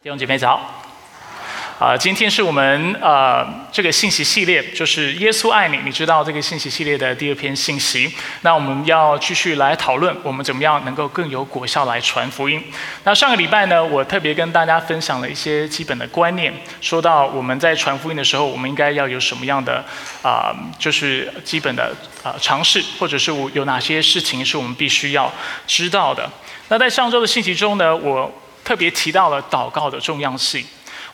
弟兄姐妹早，啊，今天是我们呃这个信息系列，就是耶稣爱你，你知道这个信息系列的第二篇信息。那我们要继续来讨论，我们怎么样能够更有果效来传福音。那上个礼拜呢，我特别跟大家分享了一些基本的观念，说到我们在传福音的时候，我们应该要有什么样的啊，就是基本的啊尝试，或者是我有哪些事情是我们必须要知道的。那在上周的信息中呢，我。特别提到了祷告的重要性。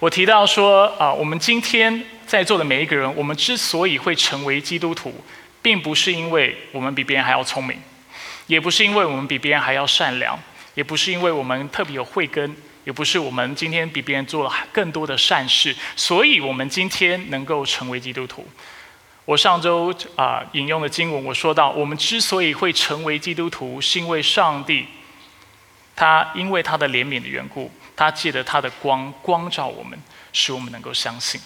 我提到说啊，我们今天在座的每一个人，我们之所以会成为基督徒，并不是因为我们比别人还要聪明，也不是因为我们比别人还要善良，也不是因为我们特别有慧根，也不是我们今天比别人做了更多的善事，所以我们今天能够成为基督徒。我上周啊引用的经文，我说到，我们之所以会成为基督徒，是因为上帝。他因为他的怜悯的缘故，他借着他的光光照我们，使我们能够相信。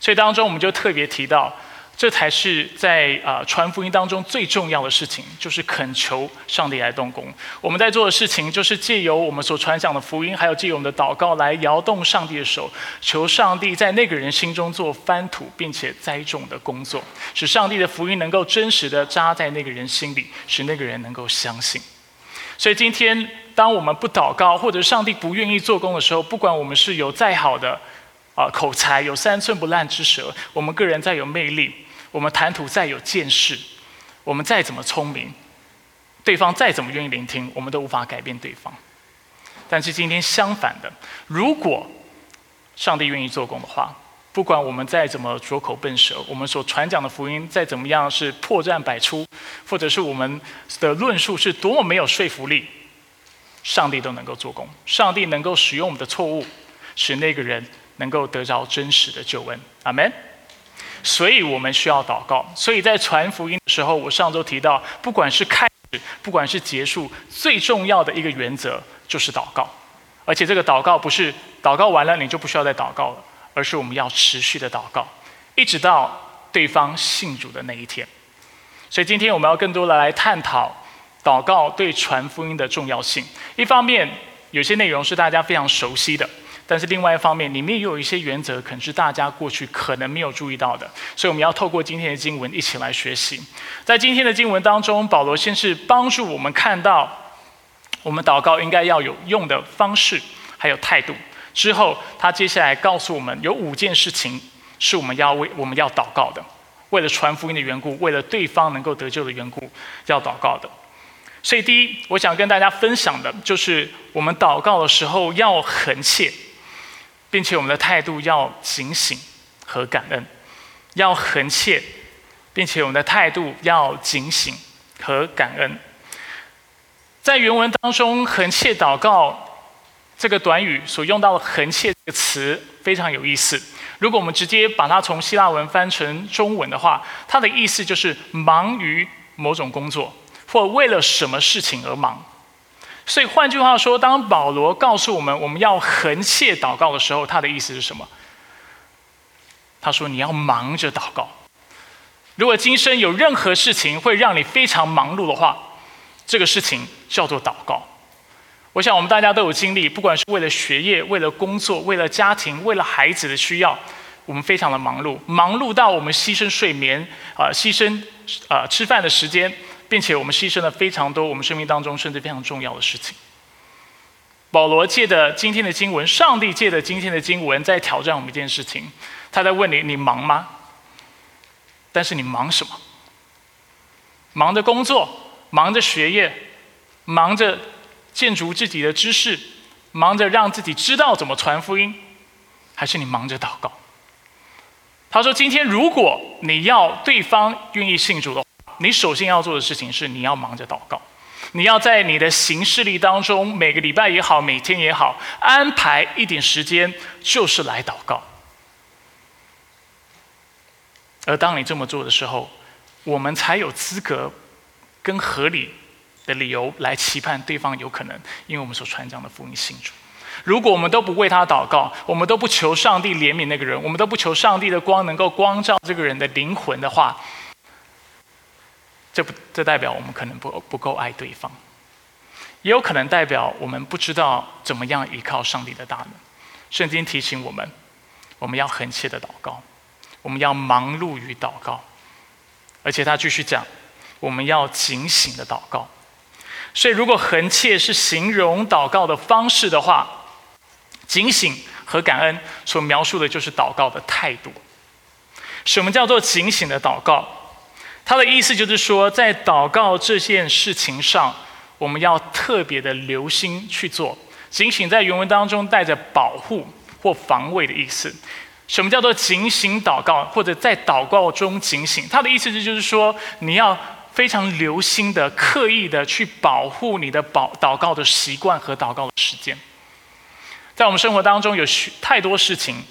所以当中我们就特别提到，这才是在啊传福音当中最重要的事情，就是恳求上帝来动工。我们在做的事情，就是借由我们所传讲的福音，还有借由我们的祷告来摇动上帝的手，求上帝在那个人心中做翻土并且栽种的工作，使上帝的福音能够真实的扎在那个人心里，使那个人能够相信。所以今天。当我们不祷告，或者上帝不愿意做工的时候，不管我们是有再好的啊口才，有三寸不烂之舌，我们个人再有魅力，我们谈吐再有见识，我们再怎么聪明，对方再怎么愿意聆听，我们都无法改变对方。但是今天相反的，如果上帝愿意做工的话，不管我们再怎么拙口笨舌，我们所传讲的福音再怎么样是破绽百出，或者是我们的论述是多么没有说服力。上帝都能够做工，上帝能够使用我们的错误，使那个人能够得着真实的救恩。阿门。所以我们需要祷告。所以在传福音的时候，我上周提到，不管是开始，不管是结束，最重要的一个原则就是祷告。而且这个祷告不是祷告完了你就不需要再祷告了，而是我们要持续的祷告，一直到对方信主的那一天。所以今天我们要更多的来探讨。祷告对传福音的重要性，一方面有些内容是大家非常熟悉的，但是另外一方面里面也有一些原则，可能是大家过去可能没有注意到的，所以我们要透过今天的经文一起来学习。在今天的经文当中，保罗先是帮助我们看到我们祷告应该要有用的方式，还有态度。之后，他接下来告诉我们有五件事情是我们要为我们要祷告的，为了传福音的缘故，为了对方能够得救的缘故，要祷告的。所以，第一，我想跟大家分享的就是，我们祷告的时候要恳切，并且我们的态度要警醒和感恩，要恳切，并且我们的态度要警醒和感恩。在原文当中，“恳切祷告”这个短语所用到的“横切”这个词非常有意思。如果我们直接把它从希腊文翻成中文的话，它的意思就是忙于某种工作。或为了什么事情而忙，所以换句话说，当保罗告诉我们我们要横切祷告的时候，他的意思是什么？他说你要忙着祷告。如果今生有任何事情会让你非常忙碌的话，这个事情叫做祷告。我想我们大家都有经历，不管是为了学业、为了工作、为了家庭、为了孩子的需要，我们非常的忙碌，忙碌到我们牺牲睡眠啊，牺牲啊吃饭的时间。并且我们牺牲了非常多我们生命当中甚至非常重要的事情。保罗借的今天的经文，上帝借的今天的经文，在挑战我们一件事情。他在问你：你忙吗？但是你忙什么？忙着工作，忙着学业，忙着建筑自己的知识，忙着让自己知道怎么传福音，还是你忙着祷告？他说：今天如果你要对方愿意信主的话。你首先要做的事情是，你要忙着祷告，你要在你的行事历当中，每个礼拜也好，每天也好，安排一点时间，就是来祷告。而当你这么做的时候，我们才有资格跟合理的理由来期盼对方有可能，因为我们所传讲的福音信主。如果我们都不为他祷告，我们都不求上帝怜悯那个人，我们都不求上帝的光能够光照这个人的灵魂的话，这不，这代表我们可能不不够爱对方，也有可能代表我们不知道怎么样依靠上帝的大能。圣经提醒我们，我们要恒切的祷告，我们要忙碌于祷告，而且他继续讲，我们要警醒的祷告。所以，如果恒切是形容祷告的方式的话，警醒和感恩所描述的就是祷告的态度。什么叫做警醒的祷告？它的意思就是说，在祷告这件事情上，我们要特别的留心去做。警醒在原文当中带着保护或防卫的意思。什么叫做警醒祷告，或者在祷告中警醒？它的意思就是说，你要非常留心的、刻意的去保护你的保祷告的习惯和祷告的时间。在我们生活当中，有许太多事情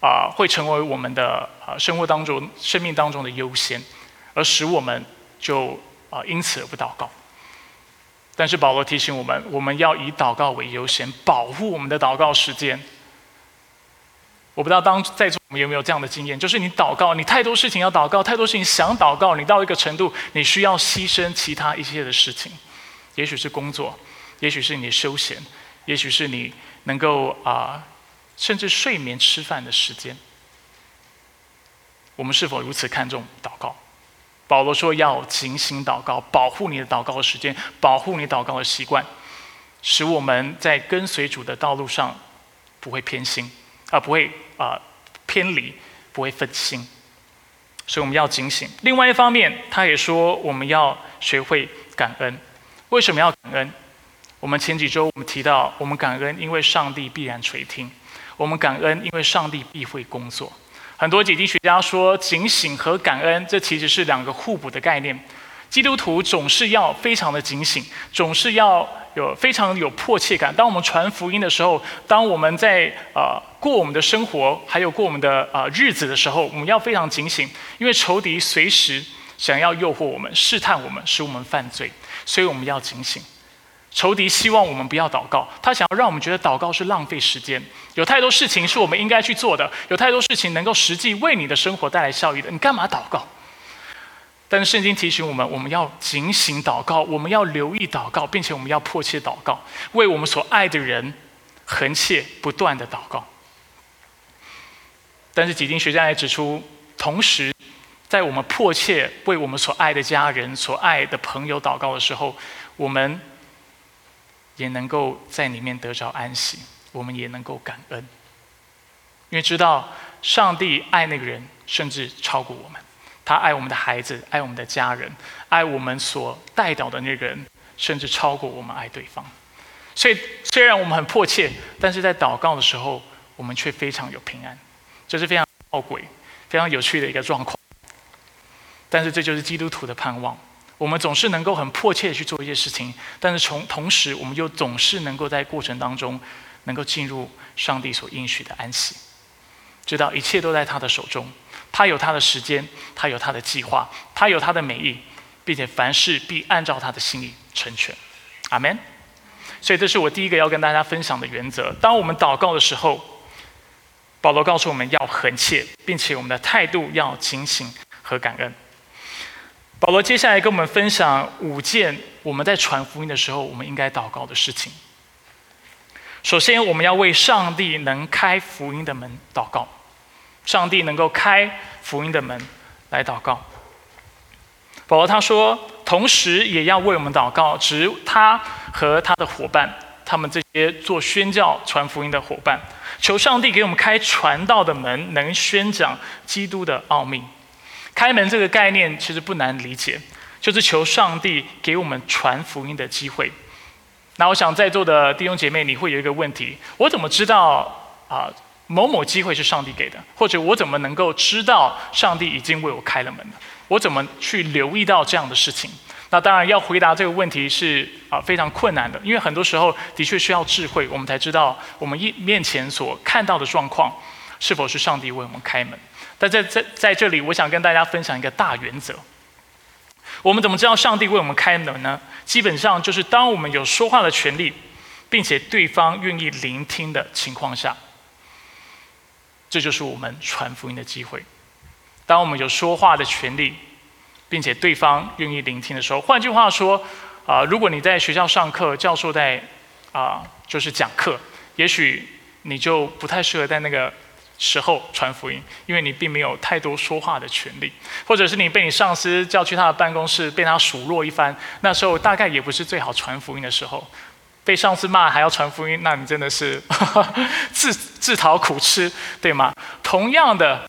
啊，会成为我们的啊生活当中、生命当中的优先。而使我们就啊因此而不祷告。但是保罗提醒我们，我们要以祷告为优先，保护我们的祷告时间。我不知道当在座我们有没有这样的经验，就是你祷告，你太多事情要祷告，太多事情想祷告，你到一个程度，你需要牺牲其他一些的事情，也许是工作，也许是你休闲，也许是你能够啊，甚至睡眠、吃饭的时间。我们是否如此看重祷告？保罗说：“要警醒祷告，保护你的祷告时间，保护你祷告的习惯，使我们在跟随主的道路上不会偏心，啊，不会啊偏离，不会分心。所以我们要警醒。另外一方面，他也说我们要学会感恩。为什么要感恩？我们前几周我们提到，我们感恩，因为上帝必然垂听；我们感恩，因为上帝必会工作。”很多解经学家说，警醒和感恩，这其实是两个互补的概念。基督徒总是要非常的警醒，总是要有非常有迫切感。当我们传福音的时候，当我们在呃过我们的生活，还有过我们的呃日子的时候，我们要非常警醒，因为仇敌随时想要诱惑我们、试探我们，使我们犯罪，所以我们要警醒。仇敌希望我们不要祷告，他想要让我们觉得祷告是浪费时间。有太多事情是我们应该去做的，有太多事情能够实际为你的生活带来效益的，你干嘛祷告？但是圣经提醒我们，我们要警醒祷告，我们要留意祷告，并且我们要迫切祷告，为我们所爱的人横切不断的祷告。但是几经学家也指出，同时在我们迫切为我们所爱的家人、所爱的朋友祷告的时候，我们。也能够在里面得着安息，我们也能够感恩，因为知道上帝爱那个人，甚至超过我们。他爱我们的孩子，爱我们的家人，爱我们所带到的那个人，甚至超过我们爱对方。所以，虽然我们很迫切，但是在祷告的时候，我们却非常有平安。这是非常吊诡、非常有趣的一个状况。但是，这就是基督徒的盼望。我们总是能够很迫切的去做一些事情，但是从同时，我们又总是能够在过程当中，能够进入上帝所应许的安息，知道一切都在他的手中，他有他的时间，他有他的计划，他有他的美意，并且凡事必按照他的心意成全。阿门。所以这是我第一个要跟大家分享的原则。当我们祷告的时候，保罗告诉我们要恒切，并且我们的态度要警醒和感恩。保罗接下来跟我们分享五件我们在传福音的时候，我们应该祷告的事情。首先，我们要为上帝能开福音的门祷告，上帝能够开福音的门来祷告。保罗他说，同时也要为我们祷告，指他和他的伙伴，他们这些做宣教传福音的伙伴，求上帝给我们开传道的门，能宣讲基督的奥秘。开门这个概念其实不难理解，就是求上帝给我们传福音的机会。那我想在座的弟兄姐妹，你会有一个问题：我怎么知道啊某某机会是上帝给的？或者我怎么能够知道上帝已经为我开了门呢？我怎么去留意到这样的事情？那当然要回答这个问题是啊非常困难的，因为很多时候的确需要智慧，我们才知道我们一面前所看到的状况是否是上帝为我们开门。但在在在这里，我想跟大家分享一个大原则。我们怎么知道上帝为我们开门呢？基本上就是当我们有说话的权利，并且对方愿意聆听的情况下，这就是我们传福音的机会。当我们有说话的权利，并且对方愿意聆听的时候，换句话说，啊，如果你在学校上课，教授在啊就是讲课，也许。你就不太适合在那个时候传福音，因为你并没有太多说话的权利，或者是你被你上司叫去他的办公室，被他数落一番，那时候大概也不是最好传福音的时候。被上司骂还要传福音，那你真的是 自自讨苦吃，对吗？同样的，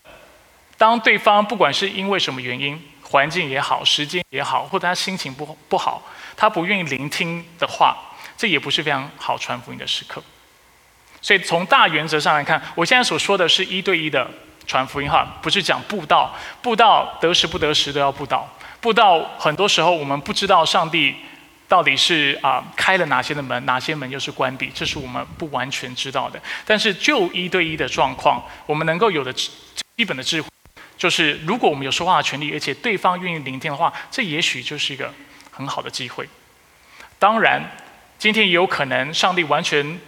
当对方不管是因为什么原因，环境也好，时间也好，或者他心情不不好，他不愿意聆听的话，这也不是非常好传福音的时刻。所以从大原则上来看，我现在所说的是一对一的传福音哈，不是讲布道，布道得时不得时都要布道，布道很多时候我们不知道上帝。到底是啊开了哪些的门，哪些门又是关闭？这是我们不完全知道的。但是就一对一的状况，我们能够有的基本的智慧，就是如果我们有说话的权利，而且对方愿意聆听的话，这也许就是一个很好的机会。当然，今天也有可能上帝完全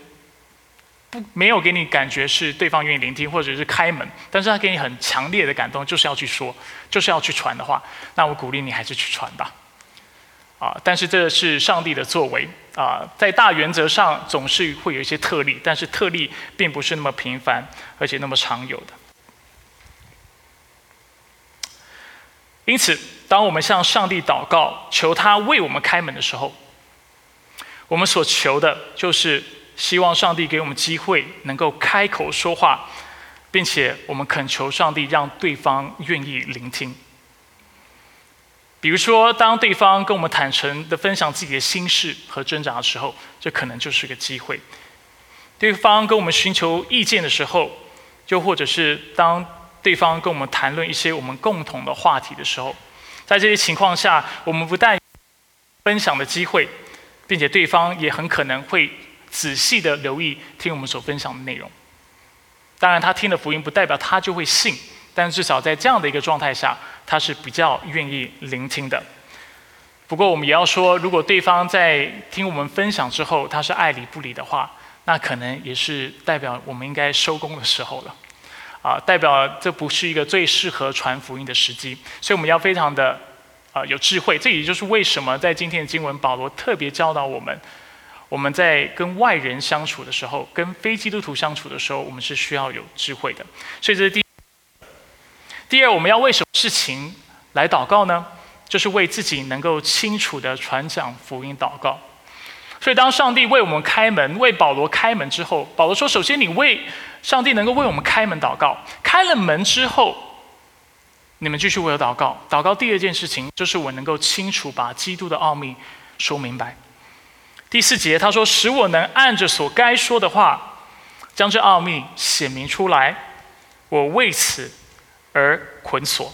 不没有给你感觉是对方愿意聆听，或者是开门，但是他给你很强烈的感动，就是要去说，就是要去传的话，那我鼓励你还是去传吧。啊，但是这是上帝的作为啊，在大原则上总是会有一些特例，但是特例并不是那么频繁，而且那么常有的。因此，当我们向上帝祷告，求他为我们开门的时候，我们所求的就是希望上帝给我们机会，能够开口说话，并且我们恳求上帝让对方愿意聆听。比如说，当对方跟我们坦诚的分享自己的心事和挣扎的时候，这可能就是个机会；对方跟我们寻求意见的时候，又或者是当对方跟我们谈论一些我们共同的话题的时候，在这些情况下，我们不但分享的机会，并且对方也很可能会仔细的留意听我们所分享的内容。当然，他听了福音，不代表他就会信。但至少在这样的一个状态下，他是比较愿意聆听的。不过我们也要说，如果对方在听我们分享之后，他是爱理不理的话，那可能也是代表我们应该收工的时候了。啊，代表这不是一个最适合传福音的时机。所以我们要非常的啊有智慧。这也就是为什么在今天的经文，保罗特别教导我们，我们在跟外人相处的时候，跟非基督徒相处的时候，我们是需要有智慧的。所以这是第。第二，我们要为什么事情来祷告呢？就是为自己能够清楚的传讲福音祷告。所以，当上帝为我们开门，为保罗开门之后，保罗说：“首先，你为上帝能够为我们开门祷告。开了门之后，你们继续为我祷告。祷告第二件事情，就是我能够清楚把基督的奥秘说明白。第四节他说：使我能按着所该说的话，将这奥秘显明出来。我为此。”而捆锁。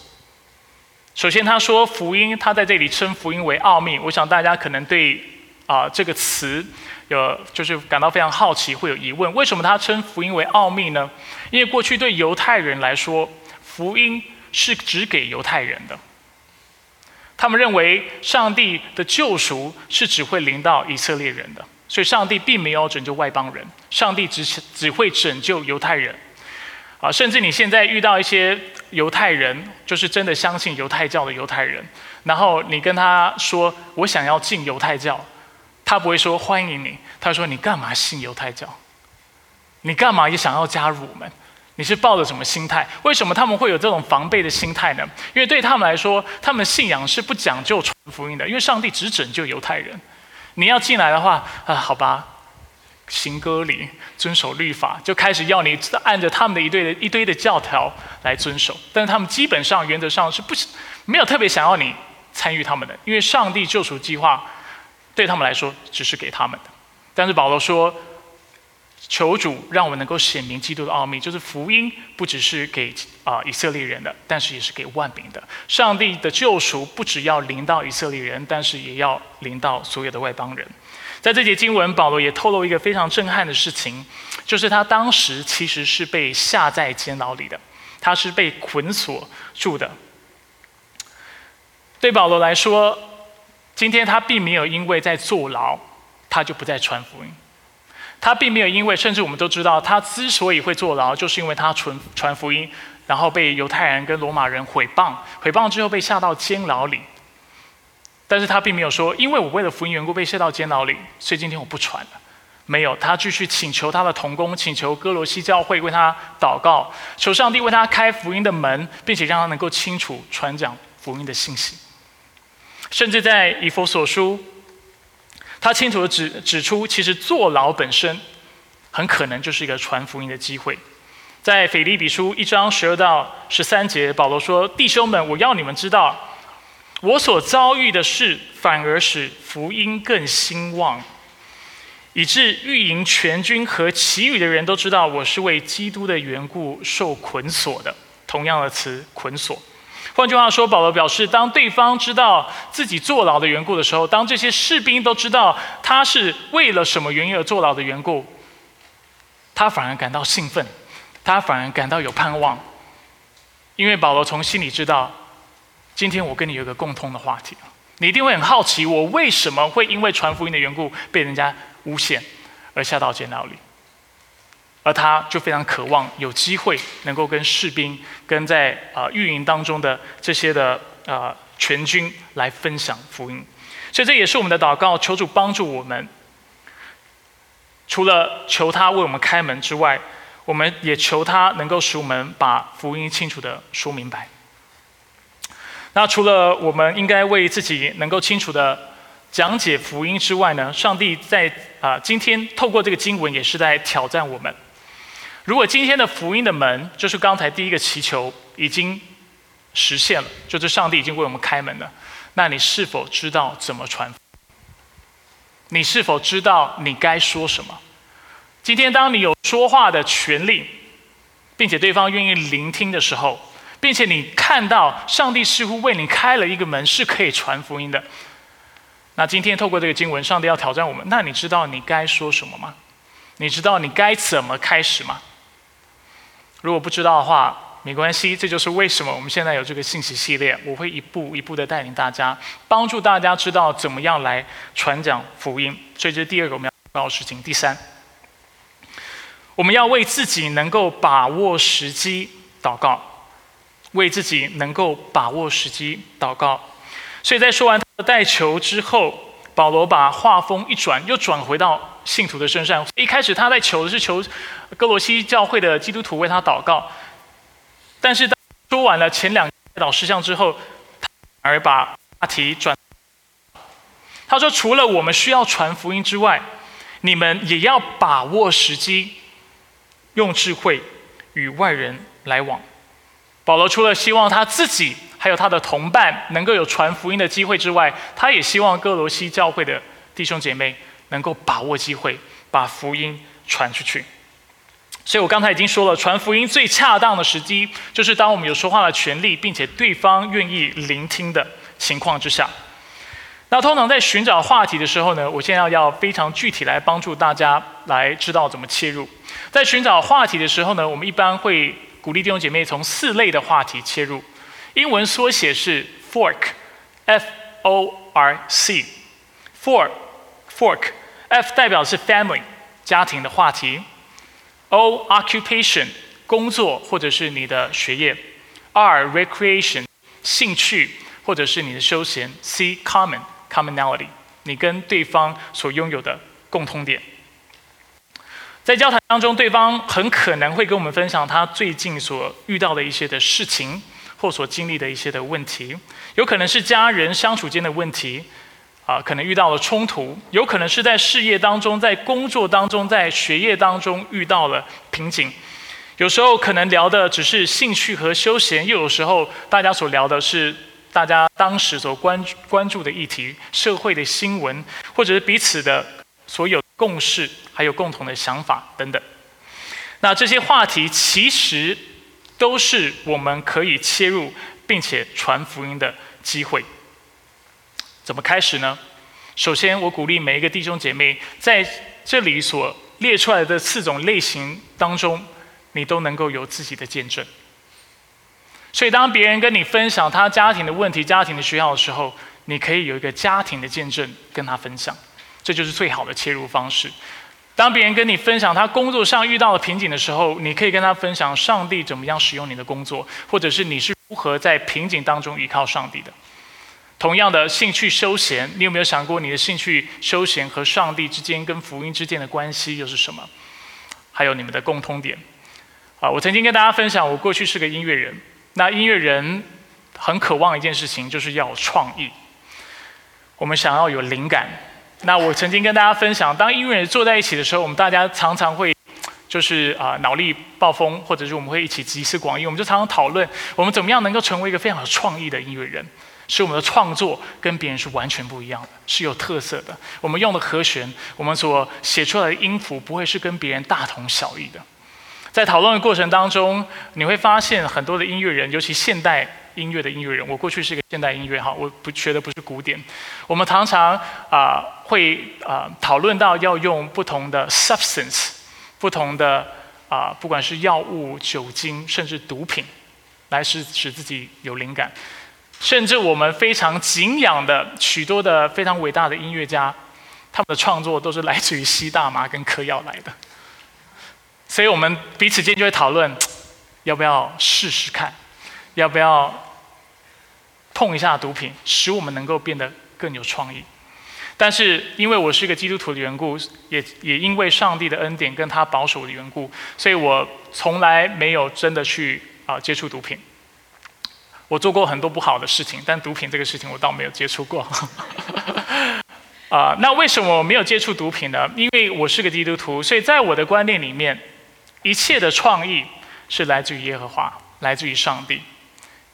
首先，他说福音，他在这里称福音为奥秘。我想大家可能对啊这个词有就是感到非常好奇，会有疑问：为什么他称福音为奥秘呢？因为过去对犹太人来说，福音是只给犹太人的。他们认为上帝的救赎是只会临到以色列人的，所以上帝并没有拯救外邦人，上帝只只会拯救犹太人。啊，甚至你现在遇到一些犹太人，就是真的相信犹太教的犹太人，然后你跟他说我想要进犹太教，他不会说欢迎你，他说你干嘛信犹太教？你干嘛也想要加入我们？你是抱着什么心态？为什么他们会有这种防备的心态呢？因为对他们来说，他们信仰是不讲究传福音的，因为上帝只拯救犹太人。你要进来的话，啊，好吧。行割礼，遵守律法，就开始要你按着他们的一堆的一堆的教条来遵守。但是他们基本上原则上是不没有特别想要你参与他们的，因为上帝救赎计划对他们来说只是给他们的。但是保罗说，求主让我们能够显明基督的奥秘，就是福音不只是给啊以色列人的，但是也是给万民的。上帝的救赎不只要临到以色列人，但是也要临到所有的外邦人。在这节经文，保罗也透露一个非常震撼的事情，就是他当时其实是被下在监牢里的，他是被捆锁住的。对保罗来说，今天他并没有因为在坐牢，他就不再传福音；他并没有因为，甚至我们都知道，他之所以会坐牢，就是因为他传传福音，然后被犹太人跟罗马人毁谤，毁谤之后被下到监牢里。但是他并没有说，因为我为了福音缘故被下到监牢里，所以今天我不传了。没有，他继续请求他的同工，请求哥罗西教会为他祷告，求上帝为他开福音的门，并且让他能够清楚传讲福音的信息。甚至在以佛所书，他清楚的指指出，其实坐牢本身很可能就是一个传福音的机会。在腓立比书一章十二到十三节，保罗说：“弟兄们，我要你们知道，我所遭遇的事，反而使福音更兴旺。”以致御营全军和其余的人都知道我是为基督的缘故受捆锁的。同样的词，捆锁。换句话说，保罗表示，当对方知道自己坐牢的缘故的时候，当这些士兵都知道他是为了什么原因而坐牢的缘故，他反而感到兴奋，他反而感到有盼望，因为保罗从心里知道，今天我跟你有个共通的话题，你一定会很好奇，我为什么会因为传福音的缘故被人家。诬陷而下到监牢里，而他就非常渴望有机会能够跟士兵、跟在啊运营当中的这些的啊全军来分享福音，所以这也是我们的祷告，求主帮助我们。除了求他为我们开门之外，我们也求他能够使我们把福音清楚的说明白。那除了我们应该为自己能够清楚的。讲解福音之外呢，上帝在啊今天透过这个经文也是在挑战我们。如果今天的福音的门，就是刚才第一个祈求已经实现了，就是上帝已经为我们开门了，那你是否知道怎么传？你是否知道你该说什么？今天当你有说话的权利，并且对方愿意聆听的时候，并且你看到上帝似乎为你开了一个门，是可以传福音的。那今天透过这个经文，上帝要挑战我们。那你知道你该说什么吗？你知道你该怎么开始吗？如果不知道的话，没关系。这就是为什么我们现在有这个信息系列。我会一步一步的带领大家，帮助大家知道怎么样来传讲福音。所以这是第二个我们要做的事情。第三，我们要为自己能够把握时机祷告，为自己能够把握时机祷告。所以在说完。带球之后，保罗把画风一转，又转回到信徒的身上。一开始他在求的是求哥罗西教会的基督徒为他祷告，但是当说完了前两导事项之后，他而把话题转。他说：“除了我们需要传福音之外，你们也要把握时机，用智慧与外人来往。”保罗除了希望他自己。还有他的同伴能够有传福音的机会之外，他也希望哥罗西教会的弟兄姐妹能够把握机会，把福音传出去。所以我刚才已经说了，传福音最恰当的时机，就是当我们有说话的权利，并且对方愿意聆听的情况之下。那通常在寻找话题的时候呢，我现在要非常具体来帮助大家来知道怎么切入。在寻找话题的时候呢，我们一般会鼓励弟兄姐妹从四类的话题切入。英文缩写是 fork，F O R Fork，F 代表是 family 家庭的话题，O occupation 工作或者是你的学业，R recreation 兴趣或者是你的休闲，C common commonality 你跟对方所拥有的共通点。在交谈当中，对方很可能会跟我们分享他最近所遇到的一些的事情。或所经历的一些的问题，有可能是家人相处间的问题，啊，可能遇到了冲突；有可能是在事业当中、在工作当中、在学业当中遇到了瓶颈。有时候可能聊的只是兴趣和休闲，又有时候大家所聊的是大家当时所关关注的议题、社会的新闻，或者是彼此的所有共识，还有共同的想法等等。那这些话题其实。都是我们可以切入并且传福音的机会。怎么开始呢？首先，我鼓励每一个弟兄姐妹在这里所列出来的四种类型当中，你都能够有自己的见证。所以，当别人跟你分享他家庭的问题、家庭的需要的时候，你可以有一个家庭的见证跟他分享，这就是最好的切入方式。当别人跟你分享他工作上遇到了瓶颈的时候，你可以跟他分享上帝怎么样使用你的工作，或者是你是如何在瓶颈当中依靠上帝的。同样的，兴趣休闲，你有没有想过你的兴趣休闲和上帝之间、跟福音之间的关系又是什么？还有你们的共通点。啊，我曾经跟大家分享，我过去是个音乐人。那音乐人很渴望一件事情，就是要有创意。我们想要有灵感。那我曾经跟大家分享，当音乐人坐在一起的时候，我们大家常常会就是啊脑力暴风，或者是我们会一起集思广益，我们就常常讨论我们怎么样能够成为一个非常有创意的音乐人，使我们的创作跟别人是完全不一样的，是有特色的。我们用的和弦，我们所写出来的音符，不会是跟别人大同小异的。在讨论的过程当中，你会发现很多的音乐人，尤其现代。音乐的音乐人，我过去是一个现代音乐哈，我不学的不是古典。我们常常啊会啊讨论到要用不同的 substance，不同的啊不管是药物、酒精，甚至毒品，来使使自己有灵感。甚至我们非常敬仰的许多的非常伟大的音乐家，他们的创作都是来自于吸大麻跟嗑药来的。所以我们彼此间就会讨论，要不要试试看，要不要？碰一下毒品，使我们能够变得更有创意。但是，因为我是一个基督徒的缘故，也也因为上帝的恩典跟他保守的缘故，所以我从来没有真的去啊接触毒品。我做过很多不好的事情，但毒品这个事情我倒没有接触过。啊，那为什么我没有接触毒品呢？因为我是个基督徒，所以在我的观念里面，一切的创意是来自于耶和华，来自于上帝。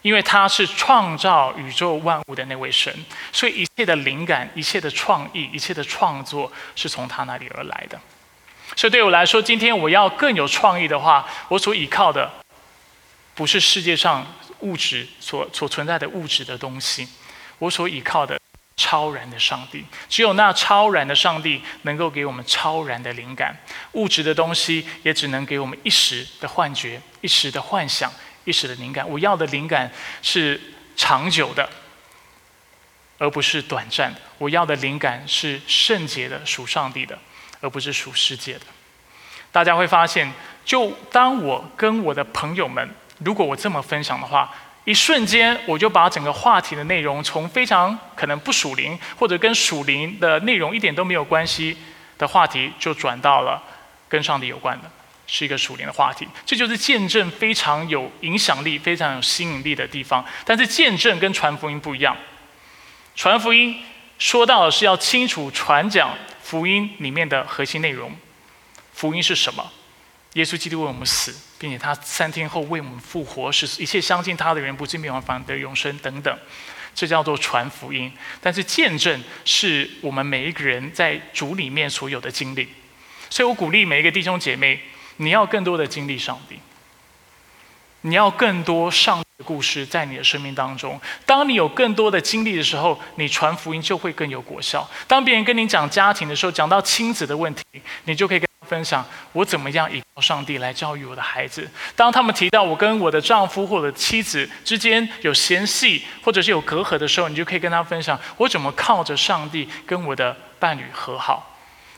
因为他是创造宇宙万物的那位神，所以一切的灵感、一切的创意、一切的创作是从他那里而来的。所以对我来说，今天我要更有创意的话，我所依靠的不是世界上物质所所存在的物质的东西，我所依靠的超然的上帝。只有那超然的上帝能够给我们超然的灵感，物质的东西也只能给我们一时的幻觉、一时的幻想。一时的灵感，我要的灵感是长久的，而不是短暂的。我要的灵感是圣洁的，属上帝的，而不是属世界的。大家会发现，就当我跟我的朋友们，如果我这么分享的话，一瞬间我就把整个话题的内容从非常可能不属灵，或者跟属灵的内容一点都没有关系的话题，就转到了跟上帝有关的。是一个属灵的话题，这就是见证非常有影响力、非常有吸引力的地方。但是见证跟传福音不一样，传福音说到的是要清楚传讲福音里面的核心内容。福音是什么？耶稣基督为我们死，并且他三天后为我们复活，使一切相信他的人不至灭亡，反得永生等等。这叫做传福音。但是见证是我们每一个人在主里面所有的经历。所以我鼓励每一个弟兄姐妹。你要更多的经历上帝，你要更多上帝的故事在你的生命当中。当你有更多的经历的时候，你传福音就会更有果效。当别人跟你讲家庭的时候，讲到亲子的问题，你就可以跟分享我怎么样依靠上帝来教育我的孩子。当他们提到我跟我的丈夫或者妻子之间有嫌隙或者是有隔阂的时候，你就可以跟他分享我怎么靠着上帝跟我的伴侣和好。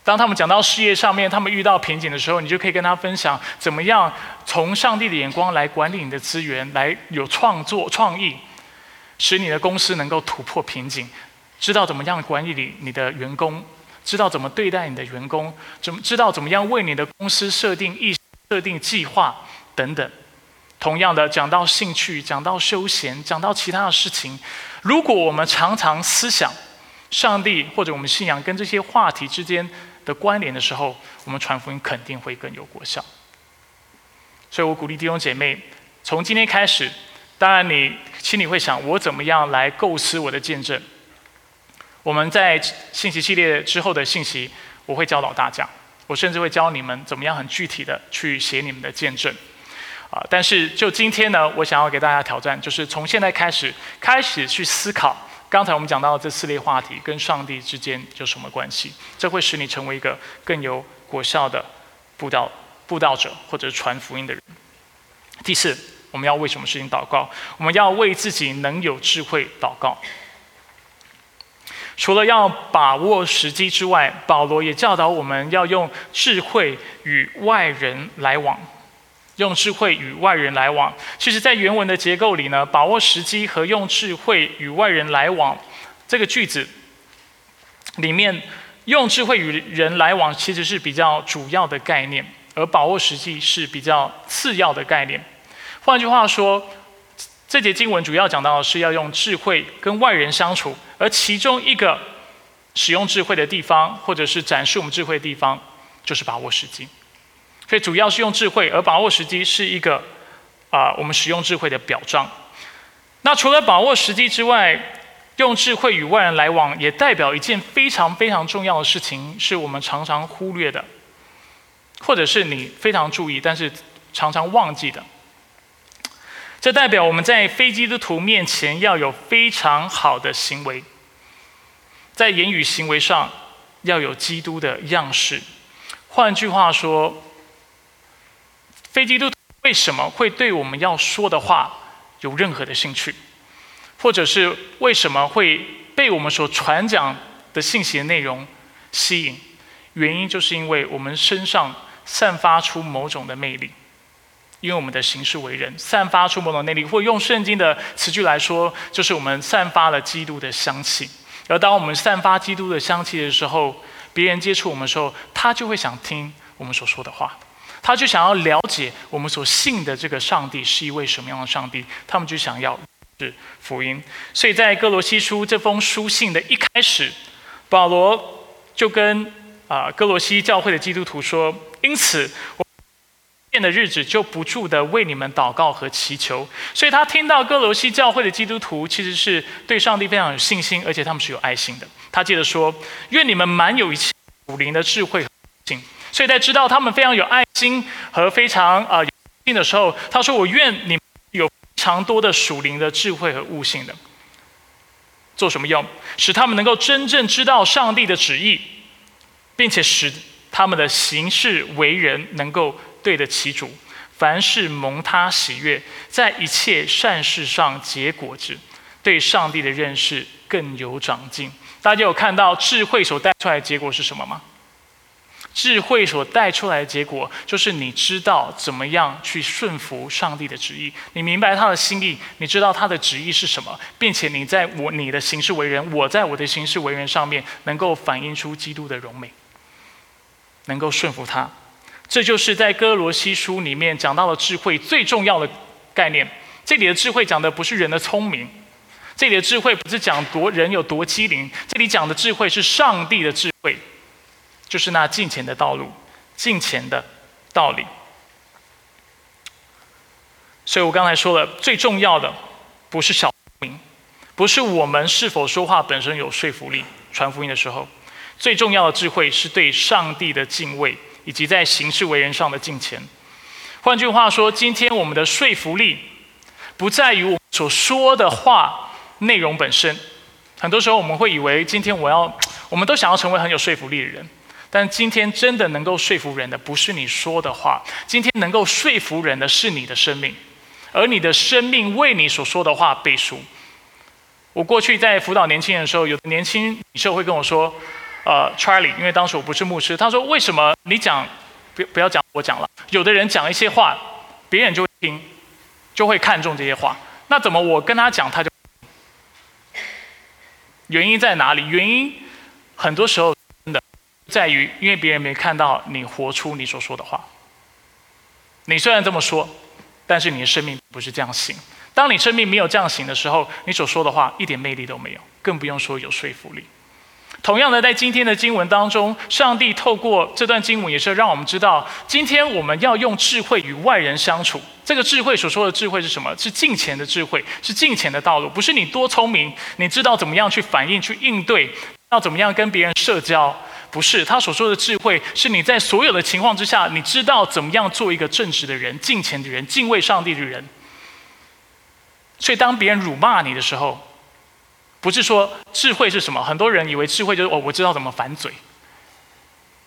当他们讲到事业上面，他们遇到瓶颈的时候，你就可以跟他分享怎么样从上帝的眼光来管理你的资源，来有创作创意，使你的公司能够突破瓶颈。知道怎么样管理你你的员工，知道怎么对待你的员工，怎么知道怎么样为你的公司设定意设定计划等等。同样的，讲到兴趣，讲到休闲，讲到其他的事情，如果我们常常思想上帝或者我们信仰跟这些话题之间。的关联的时候，我们传福音肯定会更有果效。所以我鼓励弟兄姐妹，从今天开始，当然你心里会想，我怎么样来构思我的见证？我们在信息系列之后的信息，我会教导大家，我甚至会教你们怎么样很具体的去写你们的见证。啊，但是就今天呢，我想要给大家挑战，就是从现在开始，开始去思考。刚才我们讲到的这四类话题跟上帝之间有什么关系？这会使你成为一个更有果效的布道布道者或者传福音的人。第四，我们要为什么事情祷告？我们要为自己能有智慧祷告。除了要把握时机之外，保罗也教导我们要用智慧与外人来往。用智慧与外人来往，其实，在原文的结构里呢，把握时机和用智慧与外人来往，这个句子里面用智慧与人来往，其实是比较主要的概念，而把握时机是比较次要的概念。换句话说，这节经文主要讲到的是要用智慧跟外人相处，而其中一个使用智慧的地方，或者是展示我们智慧的地方，就是把握时机。所以主要是用智慧，而把握时机是一个啊，我们使用智慧的表彰。那除了把握时机之外，用智慧与外人来往，也代表一件非常非常重要的事情，是我们常常忽略的，或者是你非常注意，但是常常忘记的。这代表我们在非基督徒面前要有非常好的行为，在言语行为上要有基督的样式。换句话说，非基督徒为什么会对我们要说的话有任何的兴趣？或者是为什么会被我们所传讲的信息的内容吸引？原因就是因为我们身上散发出某种的魅力，因为我们的行事为人散发出某种魅力，或用圣经的词句来说，就是我们散发了基督的香气。而当我们散发基督的香气的时候，别人接触我们的时候，他就会想听我们所说的话，他就想要了解我们所信的这个上帝是一位什么样的上帝，他们就想要。是福音，所以在哥罗西书这封书信的一开始，保罗就跟啊哥罗西教会的基督徒说：“因此，我的日子就不住的为你们祷告和祈求。”所以他听到哥罗西教会的基督徒其实是对上帝非常有信心，而且他们是有爱心的。他接着说：“愿你们满有一切属灵的智慧和信。”所以在知道他们非常有爱心和非常啊有信的时候，他说：“我愿你有非。”常多的属灵的智慧和悟性的，做什么用？使他们能够真正知道上帝的旨意，并且使他们的行事为人能够对得起主。凡事蒙他喜悦，在一切善事上结果子，对上帝的认识更有长进。大家有看到智慧所带出来的结果是什么吗？智慧所带出来的结果，就是你知道怎么样去顺服上帝的旨意，你明白他的心意，你知道他的旨意是什么，并且你在我你的行事为人，我在我的行事为人上面，能够反映出基督的荣美，能够顺服他。这就是在哥罗西书里面讲到了智慧最重要的概念。这里的智慧讲的不是人的聪明，这里的智慧不是讲多人有多机灵，这里讲的智慧是上帝的智慧。就是那进前的道路，进前的道理。所以我刚才说了，最重要的不是小明，不是我们是否说话本身有说服力，传福音的时候，最重要的智慧是对上帝的敬畏，以及在行事为人上的敬虔。换句话说，今天我们的说服力不在于我所说的话内容本身。很多时候我们会以为，今天我要，我们都想要成为很有说服力的人。但今天真的能够说服人的，不是你说的话。今天能够说服人的是你的生命，而你的生命为你所说的话背书。我过去在辅导年轻人的时候，有的年轻领袖会跟我说：“呃，Charlie，因为当时我不是牧师，他说为什么你讲，不不要讲我讲了。有的人讲一些话，别人就会听，就会看重这些话。那怎么我跟他讲他就？原因在哪里？原因很多时候真的。”在于，因为别人没看到你活出你所说的话。你虽然这么说，但是你的生命不是这样行。当你生命没有这样行的时候，你所说的话一点魅力都没有，更不用说有说服力。同样的，在今天的经文当中，上帝透过这段经文，也是让我们知道，今天我们要用智慧与外人相处。这个智慧所说的智慧是什么？是近前的智慧，是近前的道路，不是你多聪明，你知道怎么样去反应、去应对，要怎么样跟别人社交。不是他所说的智慧，是你在所有的情况之下，你知道怎么样做一个正直的人、敬虔的人、敬畏上帝的人。所以，当别人辱骂你的时候，不是说智慧是什么？很多人以为智慧就是哦，我知道怎么反嘴。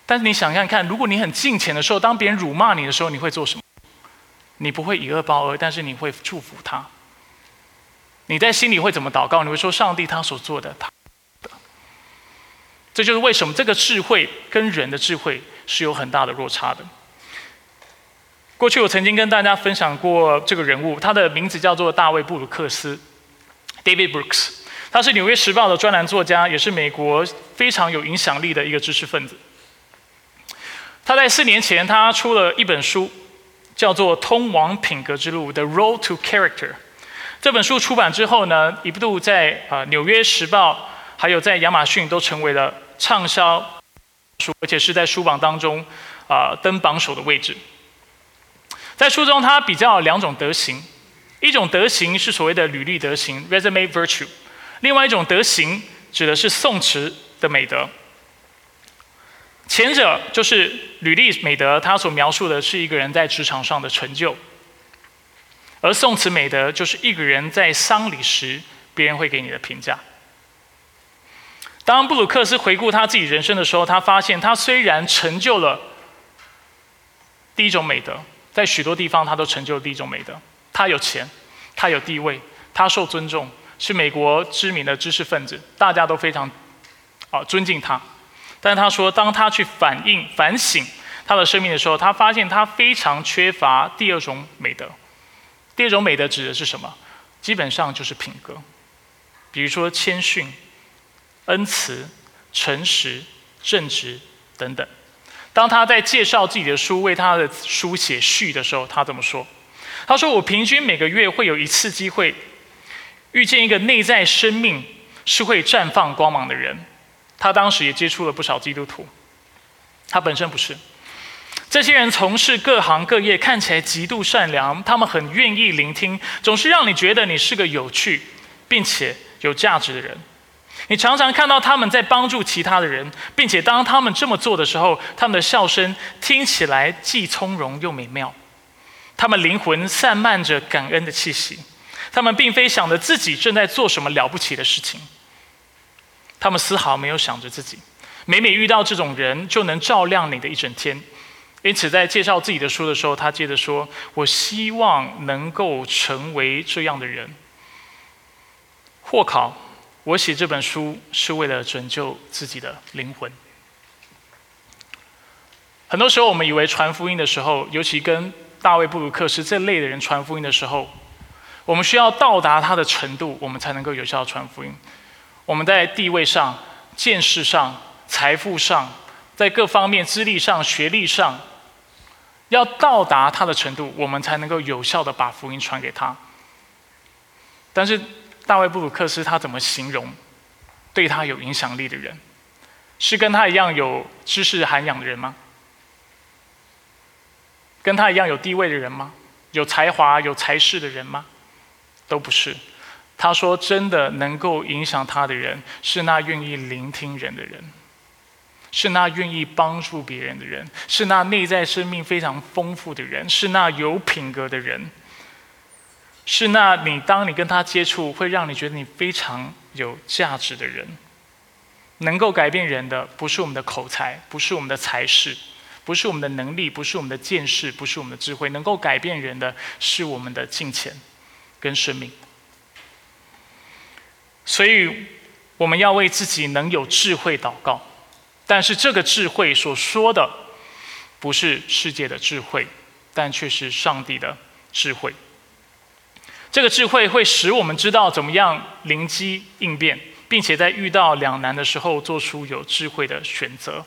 但是你想想看，如果你很近前的时候，当别人辱骂你的时候，你会做什么？你不会以恶报恶，但是你会祝福他。你在心里会怎么祷告？你会说：上帝他所做的，他的。这就是为什么这个智慧跟人的智慧是有很大的落差的。过去我曾经跟大家分享过这个人物，他的名字叫做大卫布鲁克斯 （David Brooks）。他是《纽约时报》的专栏作家，也是美国非常有影响力的一个知识分子。他在四年前，他出了一本书，叫做《通往品格之路》（The Road to Character）。这本书出版之后呢，一度在啊《纽约时报》还有在亚马逊都成为了畅销书，而且是在书榜当中啊登榜首的位置。在书中，他比较两种德行，一种德行是所谓的履历德行 （resume virtue），另外一种德行指的是宋词的美德。前者就是履历美德，它所描述的是一个人在职场上的成就。而宋词美德就是一个人在丧礼时，别人会给你的评价。当布鲁克斯回顾他自己人生的时候，他发现他虽然成就了第一种美德，在许多地方他都成就了第一种美德。他有钱，他有地位，他受尊重，是美国知名的知识分子，大家都非常啊尊敬他。但他说，当他去反映、反省他的生命的时候，他发现他非常缺乏第二种美德。第二种美德指的是什么？基本上就是品格，比如说谦逊、恩慈、诚实、正直等等。当他在介绍自己的书、为他的书写序的时候，他这么说：“他说，我平均每个月会有一次机会遇见一个内在生命是会绽放光芒的人。他当时也接触了不少基督徒，他本身不是。”这些人从事各行各业，看起来极度善良，他们很愿意聆听，总是让你觉得你是个有趣并且有价值的人。你常常看到他们在帮助其他的人，并且当他们这么做的时候，他们的笑声听起来既从容又美妙。他们灵魂散漫着感恩的气息，他们并非想着自己正在做什么了不起的事情，他们丝毫没有想着自己。每每遇到这种人，就能照亮你的一整天。因此，在介绍自己的书的时候，他接着说：“我希望能够成为这样的人。”或考，我写这本书是为了拯救自己的灵魂。很多时候，我们以为传福音的时候，尤其跟大卫·布鲁克斯这类的人传福音的时候，我们需要到达他的程度，我们才能够有效传福音。我们在地位上、见识上、财富上，在各方面资历上、学历上。要到达他的程度，我们才能够有效的把福音传给他。但是大卫布鲁克斯他怎么形容对他有影响力的人？是跟他一样有知识涵养的人吗？跟他一样有地位的人吗？有才华、有才势的人吗？都不是。他说，真的能够影响他的人，是那愿意聆听人的人。是那愿意帮助别人的人，是那内在生命非常丰富的人，是那有品格的人，是那你当你跟他接触，会让你觉得你非常有价值的人。能够改变人的，不是我们的口才，不是我们的才识，不是我们的能力，不是我们的见识，不是我们的智慧。能够改变人的是我们的金钱跟生命。所以，我们要为自己能有智慧祷告。但是这个智慧所说的，不是世界的智慧，但却是上帝的智慧。这个智慧会使我们知道怎么样灵机应变，并且在遇到两难的时候做出有智慧的选择。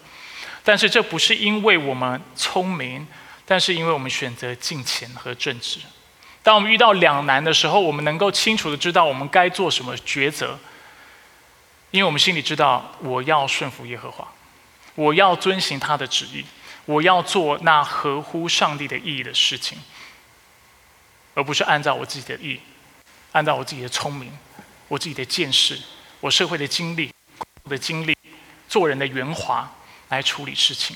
但是这不是因为我们聪明，但是因为我们选择金钱和正直。当我们遇到两难的时候，我们能够清楚的知道我们该做什么抉择，因为我们心里知道我要顺服耶和华。我要遵行他的旨意，我要做那合乎上帝的意义的事情，而不是按照我自己的意，按照我自己的聪明、我自己的见识、我社会的经历、我的经历、做人的圆滑来处理事情。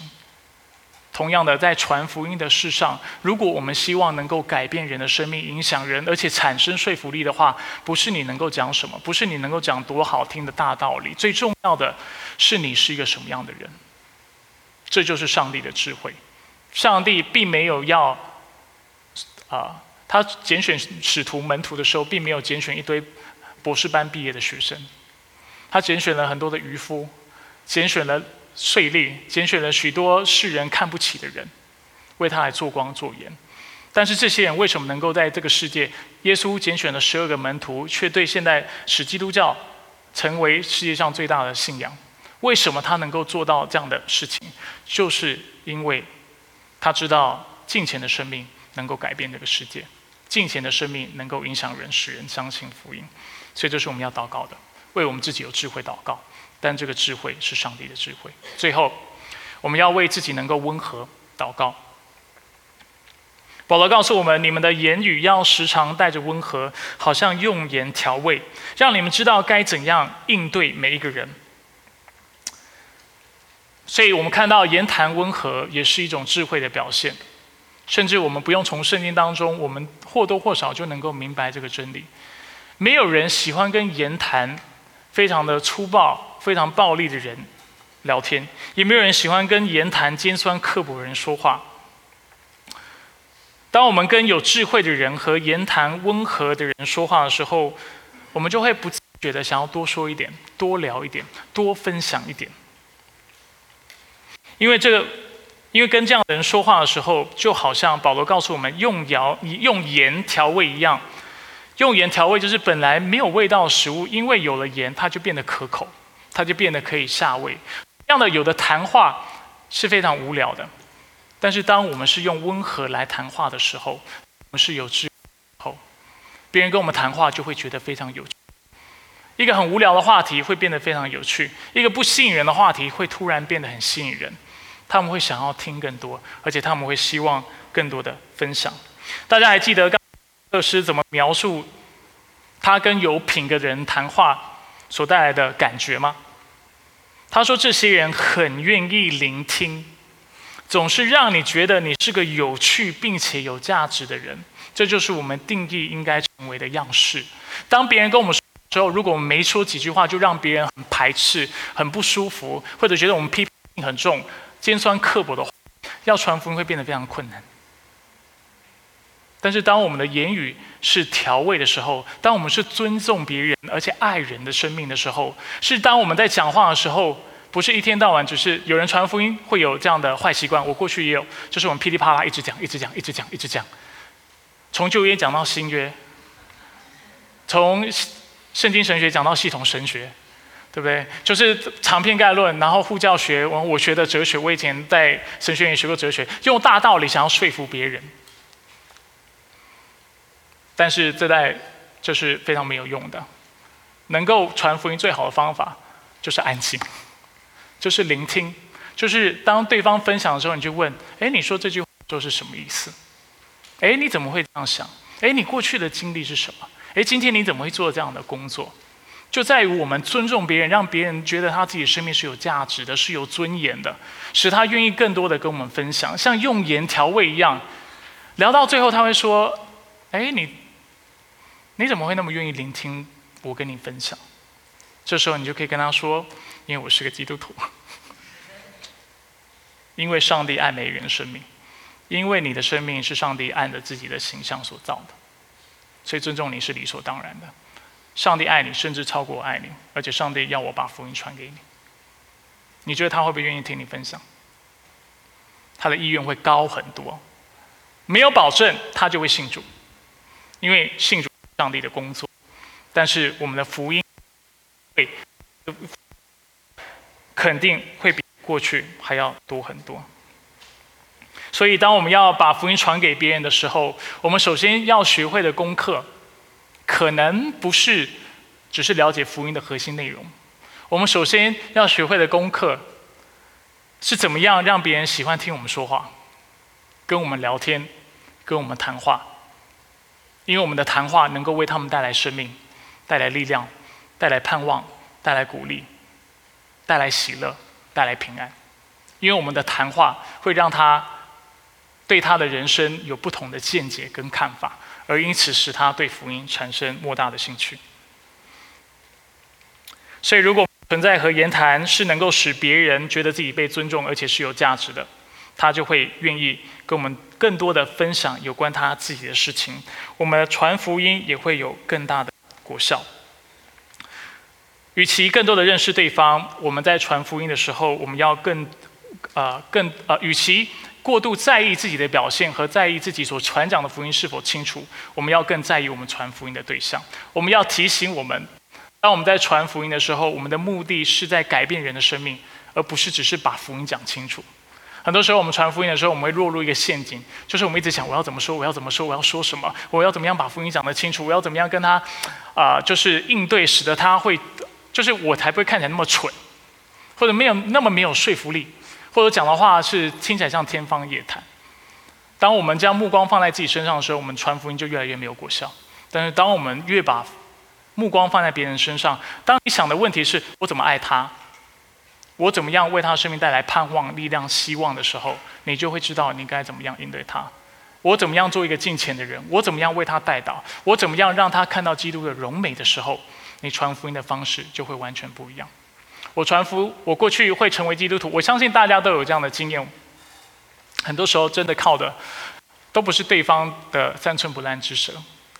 同样的，在传福音的事上，如果我们希望能够改变人的生命、影响人，而且产生说服力的话，不是你能够讲什么，不是你能够讲多好听的大道理，最重要的是你是一个什么样的人。这就是上帝的智慧。上帝并没有要啊，他拣选使徒门徒的时候，并没有拣选一堆博士班毕业的学生，他拣选了很多的渔夫，拣选了税吏，拣选了许多世人看不起的人，为他来做光做盐。但是这些人为什么能够在这个世界？耶稣拣选了十二个门徒，却对现在使基督教成为世界上最大的信仰。为什么他能够做到这样的事情？就是因为他知道金钱的生命能够改变这个世界，金钱的生命能够影响人，使人相信福音。所以这是我们要祷告的，为我们自己有智慧祷告。但这个智慧是上帝的智慧。最后，我们要为自己能够温和祷告。保罗告诉我们：你们的言语要时常带着温和，好像用盐调味，让你们知道该怎样应对每一个人。所以我们看到言谈温和也是一种智慧的表现，甚至我们不用从圣经当中，我们或多或少就能够明白这个真理。没有人喜欢跟言谈非常的粗暴、非常暴力的人聊天，也没有人喜欢跟言谈尖酸刻薄的人说话。当我们跟有智慧的人和言谈温和的人说话的时候，我们就会不自觉的想要多说一点、多聊一点、多分享一点。因为这个，因为跟这样的人说话的时候，就好像保罗告诉我们，用谣、用盐调味一样。用盐调味就是本来没有味道的食物，因为有了盐，它就变得可口，他就变得可以下位。这样的有的谈话是非常无聊的。但是，当我们是用温和来谈话的时候，我们是有智后，别人跟我们谈话就会觉得非常有趣。一个很无聊的话题会变得非常有趣，一个不吸引人的话题会突然变得很吸引人。他们会想要听更多，而且他们会希望更多的分享。大家还记得刚乐师怎么描述他跟有品的人谈话所带来的感觉吗？他说：“这些人很愿意聆听。”总是让你觉得你是个有趣并且有价值的人，这就是我们定义应该成为的样式。当别人跟我们说之后，如果我们没说几句话，就让别人很排斥、很不舒服，或者觉得我们批评很重、尖酸刻薄的话，要传福音会变得非常困难。但是，当我们的言语是调味的时候，当我们是尊重别人而且爱人的生命的时候，是当我们在讲话的时候。不是一天到晚只是有人传福音会有这样的坏习惯，我过去也有，就是我们噼里啪啦一直讲，一直讲，一直讲，一直讲，从旧约讲到新约，从圣经神学讲到系统神学，对不对？就是长篇概论，然后护教学，我我学的哲学，我以前在神学院也学过哲学，用大道理想要说服别人，但是这在这是非常没有用的，能够传福音最好的方法就是安静。就是聆听，就是当对方分享的时候，你就问：哎，你说这句话说是什么意思？哎，你怎么会这样想？哎，你过去的经历是什么？哎，今天你怎么会做这样的工作？就在于我们尊重别人，让别人觉得他自己生命是有价值的，是有尊严的，使他愿意更多的跟我们分享，像用盐调味一样。聊到最后，他会说：哎，你你怎么会那么愿意聆听我跟你分享？这时候你就可以跟他说。因为我是个基督徒，因为上帝爱每个人的生命，因为你的生命是上帝按着自己的形象所造的，所以尊重你是理所当然的。上帝爱你，甚至超过我爱你，而且上帝要我把福音传给你。你觉得他会不会愿意听你分享？他的意愿会高很多，没有保证他就会信主，因为信主上帝的工作，但是我们的福音会。肯定会比过去还要多很多。所以，当我们要把福音传给别人的时候，我们首先要学会的功课，可能不是只是了解福音的核心内容。我们首先要学会的功课，是怎么样让别人喜欢听我们说话，跟我们聊天，跟我们谈话。因为我们的谈话能够为他们带来生命，带来力量，带来盼望，带来鼓励。带来喜乐，带来平安，因为我们的谈话会让他对他的人生有不同的见解跟看法，而因此使他对福音产生莫大的兴趣。所以，如果存在和言谈是能够使别人觉得自己被尊重，而且是有价值的，他就会愿意跟我们更多的分享有关他自己的事情。我们传福音也会有更大的果效。与其更多的认识对方，我们在传福音的时候，我们要更，呃，更呃，与其过度在意自己的表现和在意自己所传讲的福音是否清楚，我们要更在意我们传福音的对象。我们要提醒我们，当我们在传福音的时候，我们的目的是在改变人的生命，而不是只是把福音讲清楚。很多时候，我们传福音的时候，我们会落入一个陷阱，就是我们一直想我要怎么说，我要怎么说，我要说什么，我要怎么样把福音讲得清楚，我要怎么样跟他，啊，就是应对，使得他会，就是我才不会看起来那么蠢，或者没有那么没有说服力，或者讲的话是听起来像天方夜谭。当我们将目光放在自己身上的时候，我们传福音就越来越没有果效。但是，当我们越把目光放在别人身上，当你想的问题是我怎么爱他？我怎么样为他生命带来盼望、力量、希望的时候，你就会知道你该怎么样应对他。我怎么样做一个敬虔的人？我怎么样为他带导？我怎么样让他看到基督的荣美的时候，你传福音的方式就会完全不一样。我传福，我过去会成为基督徒，我相信大家都有这样的经验。很多时候真的靠的，都不是对方的三寸不烂之舌，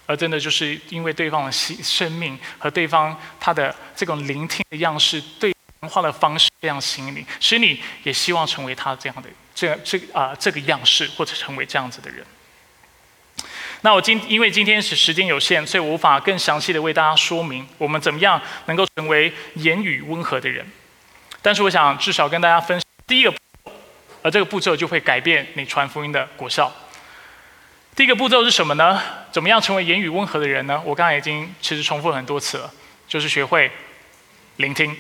而真的就是因为对方的生生命和对方他的这种聆听的样式对。谈话的方式非常吸引你，使你也希望成为他这样的这这啊这个样式，或者成为这样子的人。那我今因为今天是时间有限，所以我无法更详细的为大家说明我们怎么样能够成为言语温和的人。但是我想至少跟大家分享第一个，而这个步骤就会改变你传福音的果效。第一个步骤是什么呢？怎么样成为言语温和的人呢？我刚才已经其实重复很多次了，就是学会聆听。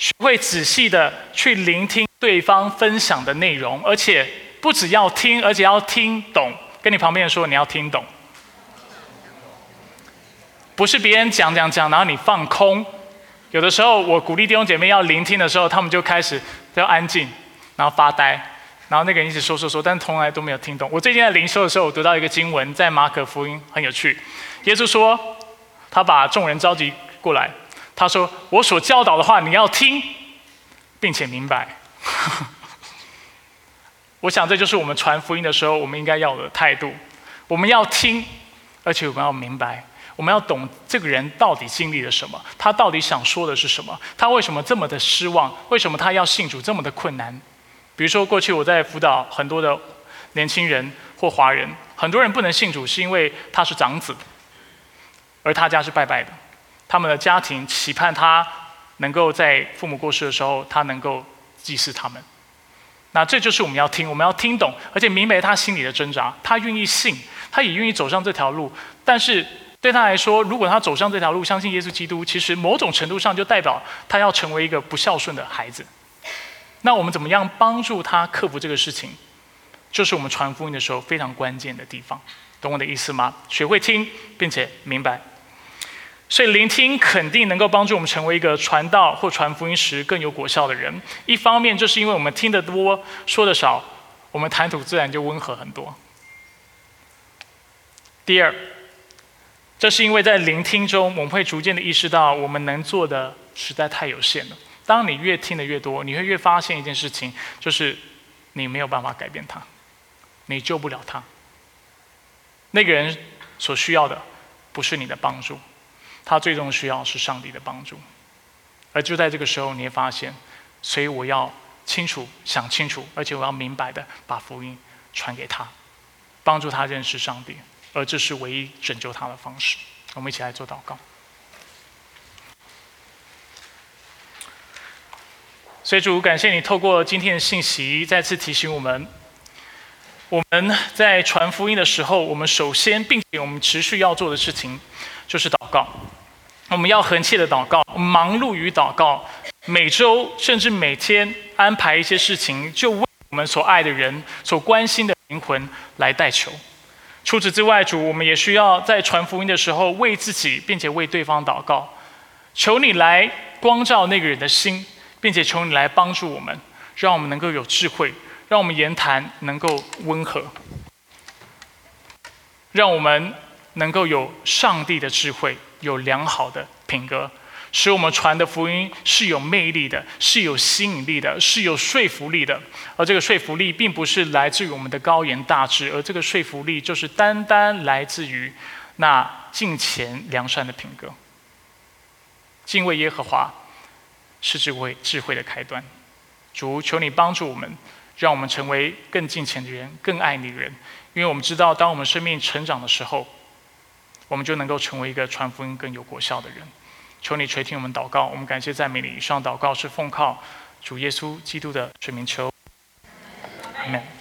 学会仔细的去聆听对方分享的内容，而且不只要听，而且要听懂。跟你旁边人说，你要听懂，不是别人讲讲讲，然后你放空。有的时候，我鼓励弟兄姐妹要聆听的时候，他们就开始要安静，然后发呆，然后那个人一直说说说，但从来都没有听懂。我最近在灵修的时候，我读到一个经文，在马可福音很有趣。耶稣说，他把众人召集过来。他说：“我所教导的话，你要听，并且明白。”我想这就是我们传福音的时候，我们应该要的态度。我们要听，而且我们要明白，我们要懂这个人到底经历了什么，他到底想说的是什么，他为什么这么的失望，为什么他要信主这么的困难。比如说，过去我在辅导很多的年轻人或华人，很多人不能信主，是因为他是长子，而他家是拜拜的。他们的家庭期盼他能够在父母过世的时候，他能够祭祀他们。那这就是我们要听，我们要听懂，而且明白他心里的挣扎。他愿意信，他也愿意走上这条路。但是对他来说，如果他走上这条路，相信耶稣基督，其实某种程度上就代表他要成为一个不孝顺的孩子。那我们怎么样帮助他克服这个事情？就是我们传福音的时候非常关键的地方。懂我的意思吗？学会听，并且明白。所以聆听肯定能够帮助我们成为一个传道或传福音时更有果效的人。一方面，就是因为我们听得多、说的少，我们谈吐自然就温和很多。第二，这是因为在聆听中，我们会逐渐的意识到我们能做的实在太有限了。当你越听的越多，你会越发现一件事情，就是你没有办法改变他，你救不了他。那个人所需要的，不是你的帮助。他最终需要是上帝的帮助，而就在这个时候，你会发现，所以我要清楚、想清楚，而且我要明白的把福音传给他，帮助他认识上帝，而这是唯一拯救他的方式。我们一起来做祷告。所以主，感谢你透过今天的信息，再次提醒我们，我们在传福音的时候，我们首先并且我们持续要做的事情，就是祷告。我们要恒切的祷告，忙碌于祷告，每周甚至每天安排一些事情，就为我们所爱的人、所关心的灵魂来代求。除此之外，主，我们也需要在传福音的时候为自己，并且为对方祷告，求你来光照那个人的心，并且求你来帮助我们，让我们能够有智慧，让我们言谈能够温和，让我们能够有上帝的智慧。有良好的品格，使我们传的福音是有魅力的，是有吸引力的，是有说服力的。而这个说服力，并不是来自于我们的高言大志，而这个说服力，就是单单来自于那敬虔良善的品格。敬畏耶和华是智慧智慧的开端。主，求你帮助我们，让我们成为更敬虔的人，更爱你的人。因为我们知道，当我们生命成长的时候。我们就能够成为一个传福音更有果效的人。求你垂听我们祷告，我们感谢赞美你。以上祷告是奉靠主耶稣基督的圣名求，阿门。